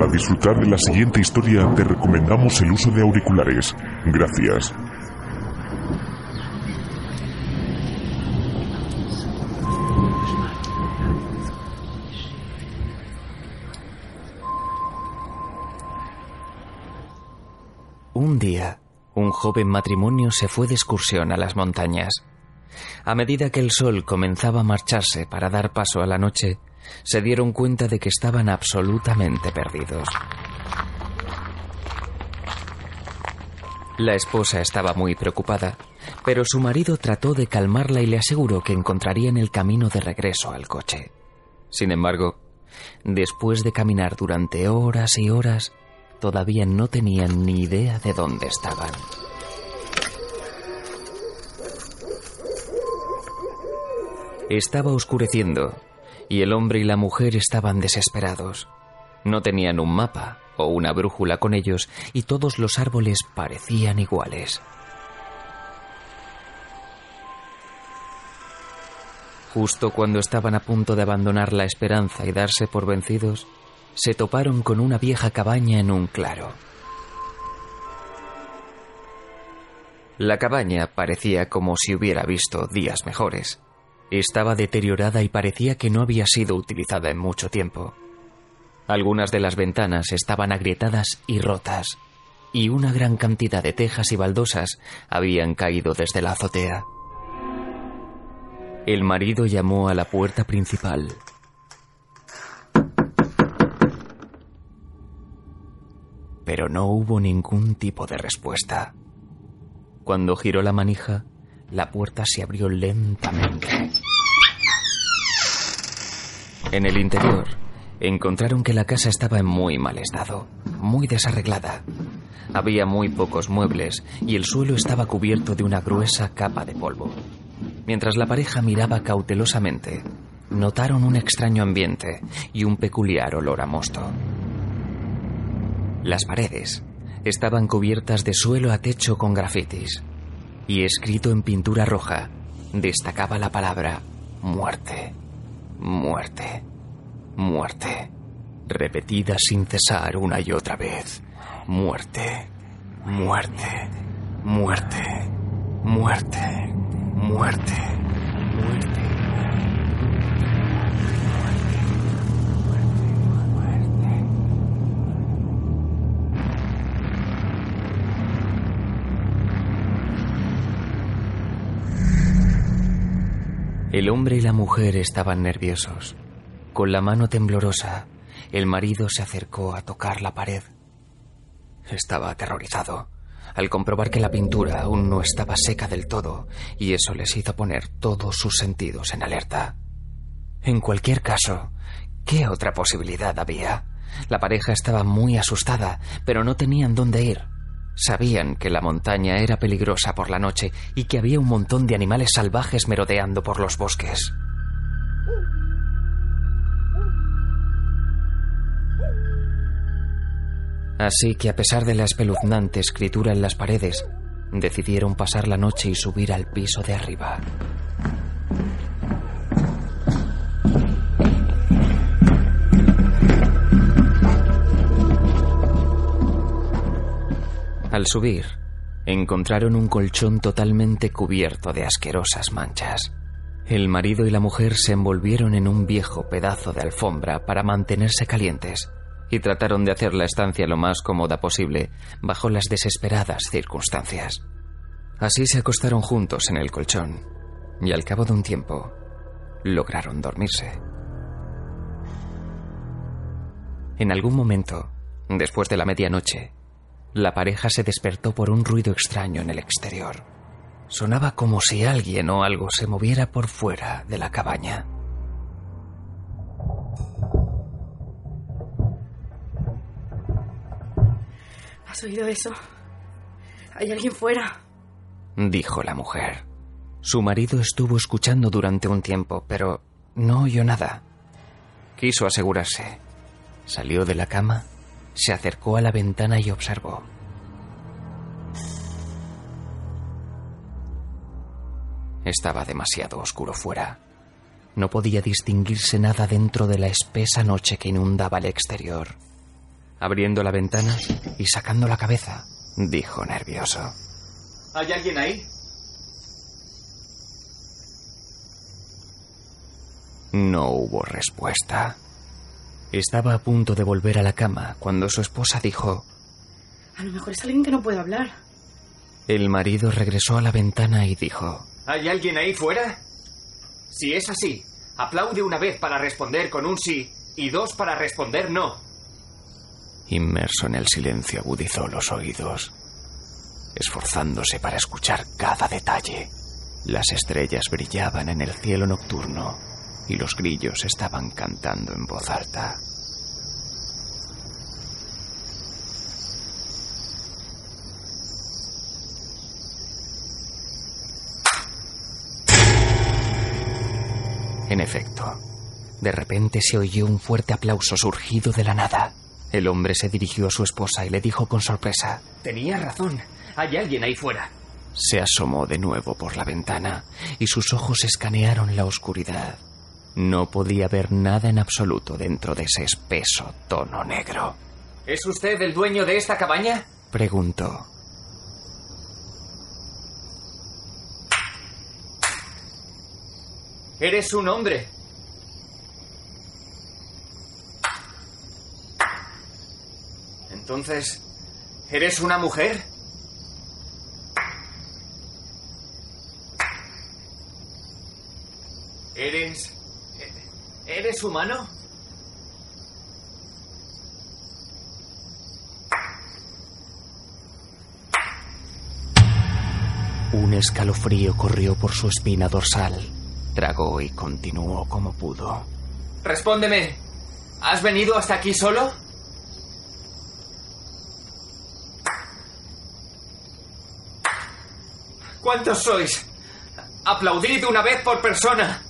Para disfrutar de la siguiente historia te recomendamos el uso de auriculares. Gracias. Un día, un joven matrimonio se fue de excursión a las montañas. A medida que el sol comenzaba a marcharse para dar paso a la noche, se dieron cuenta de que estaban absolutamente perdidos. La esposa estaba muy preocupada, pero su marido trató de calmarla y le aseguró que encontrarían el camino de regreso al coche. Sin embargo, después de caminar durante horas y horas, todavía no tenían ni idea de dónde estaban. Estaba oscureciendo y el hombre y la mujer estaban desesperados. No tenían un mapa o una brújula con ellos y todos los árboles parecían iguales. Justo cuando estaban a punto de abandonar la esperanza y darse por vencidos, se toparon con una vieja cabaña en un claro. La cabaña parecía como si hubiera visto días mejores. Estaba deteriorada y parecía que no había sido utilizada en mucho tiempo. Algunas de las ventanas estaban agrietadas y rotas, y una gran cantidad de tejas y baldosas habían caído desde la azotea. El marido llamó a la puerta principal. Pero no hubo ningún tipo de respuesta. Cuando giró la manija, la puerta se abrió lentamente. En el interior, encontraron que la casa estaba en muy mal estado, muy desarreglada. Había muy pocos muebles y el suelo estaba cubierto de una gruesa capa de polvo. Mientras la pareja miraba cautelosamente, notaron un extraño ambiente y un peculiar olor a mosto. Las paredes estaban cubiertas de suelo a techo con grafitis y escrito en pintura roja destacaba la palabra muerte, muerte, muerte, repetida sin cesar una y otra vez. Muerte, muerte, muerte, muerte, muerte, muerte. El hombre y la mujer estaban nerviosos. Con la mano temblorosa, el marido se acercó a tocar la pared. Estaba aterrorizado al comprobar que la pintura aún no estaba seca del todo, y eso les hizo poner todos sus sentidos en alerta. En cualquier caso, ¿qué otra posibilidad había? La pareja estaba muy asustada, pero no tenían dónde ir. Sabían que la montaña era peligrosa por la noche y que había un montón de animales salvajes merodeando por los bosques. Así que a pesar de la espeluznante escritura en las paredes, decidieron pasar la noche y subir al piso de arriba. Al subir, encontraron un colchón totalmente cubierto de asquerosas manchas. El marido y la mujer se envolvieron en un viejo pedazo de alfombra para mantenerse calientes y trataron de hacer la estancia lo más cómoda posible bajo las desesperadas circunstancias. Así se acostaron juntos en el colchón y al cabo de un tiempo lograron dormirse. En algún momento, después de la medianoche, la pareja se despertó por un ruido extraño en el exterior. Sonaba como si alguien o algo se moviera por fuera de la cabaña. ¿Has oído eso? Hay alguien fuera, dijo la mujer. Su marido estuvo escuchando durante un tiempo, pero no oyó nada. Quiso asegurarse. Salió de la cama se acercó a la ventana y observó. Estaba demasiado oscuro fuera. No podía distinguirse nada dentro de la espesa noche que inundaba el exterior. Abriendo la ventana y sacando la cabeza, dijo nervioso. ¿Hay alguien ahí? No hubo respuesta. Estaba a punto de volver a la cama cuando su esposa dijo... A lo mejor es alguien que no puede hablar. El marido regresó a la ventana y dijo... ¿Hay alguien ahí fuera? Si es así, aplaude una vez para responder con un sí y dos para responder no. Inmerso en el silencio agudizó los oídos, esforzándose para escuchar cada detalle. Las estrellas brillaban en el cielo nocturno y los grillos estaban cantando en voz alta. En efecto, de repente se oyó un fuerte aplauso surgido de la nada. El hombre se dirigió a su esposa y le dijo con sorpresa. Tenía razón. Hay alguien ahí fuera. Se asomó de nuevo por la ventana y sus ojos escanearon la oscuridad. No podía ver nada en absoluto dentro de ese espeso tono negro. ¿Es usted el dueño de esta cabaña? Preguntó. Eres un hombre. Entonces, ¿eres una mujer? ¿Eres... ¿Eres humano? Un escalofrío corrió por su espina dorsal. Tragó y continuó como pudo. Respóndeme. ¿Has venido hasta aquí solo? ¿Cuántos sois? Aplaudid una vez por persona.